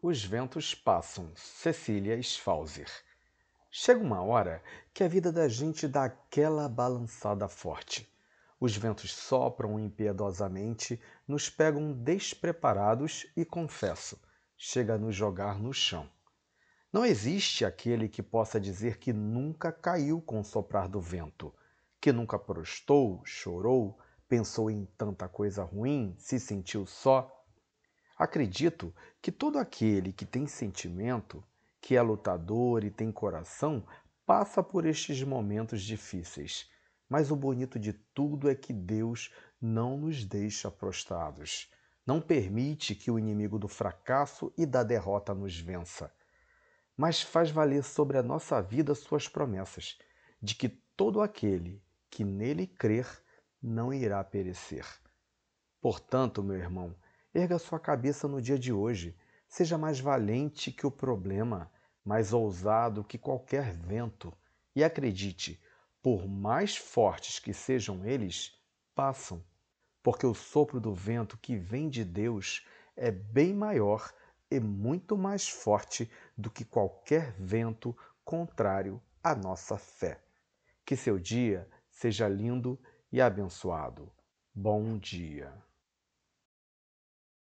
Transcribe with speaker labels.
Speaker 1: Os ventos passam. Cecília Sfalzer. Chega uma hora que a vida da gente dá aquela balançada forte. Os ventos sopram impiedosamente, nos pegam despreparados e, confesso, chega a nos jogar no chão. Não existe aquele que possa dizer que nunca caiu com o soprar do vento, que nunca prostou, chorou, pensou em tanta coisa ruim, se sentiu só Acredito que todo aquele que tem sentimento, que é lutador e tem coração, passa por estes momentos difíceis. Mas o bonito de tudo é que Deus não nos deixa prostrados. Não permite que o inimigo do fracasso e da derrota nos vença. Mas faz valer sobre a nossa vida suas promessas, de que todo aquele que nele crer não irá perecer. Portanto, meu irmão, Erga sua cabeça no dia de hoje. Seja mais valente que o problema, mais ousado que qualquer vento. E acredite, por mais fortes que sejam eles, passam. Porque o sopro do vento que vem de Deus é bem maior e muito mais forte do que qualquer vento contrário à nossa fé. Que seu dia seja lindo e abençoado. Bom dia.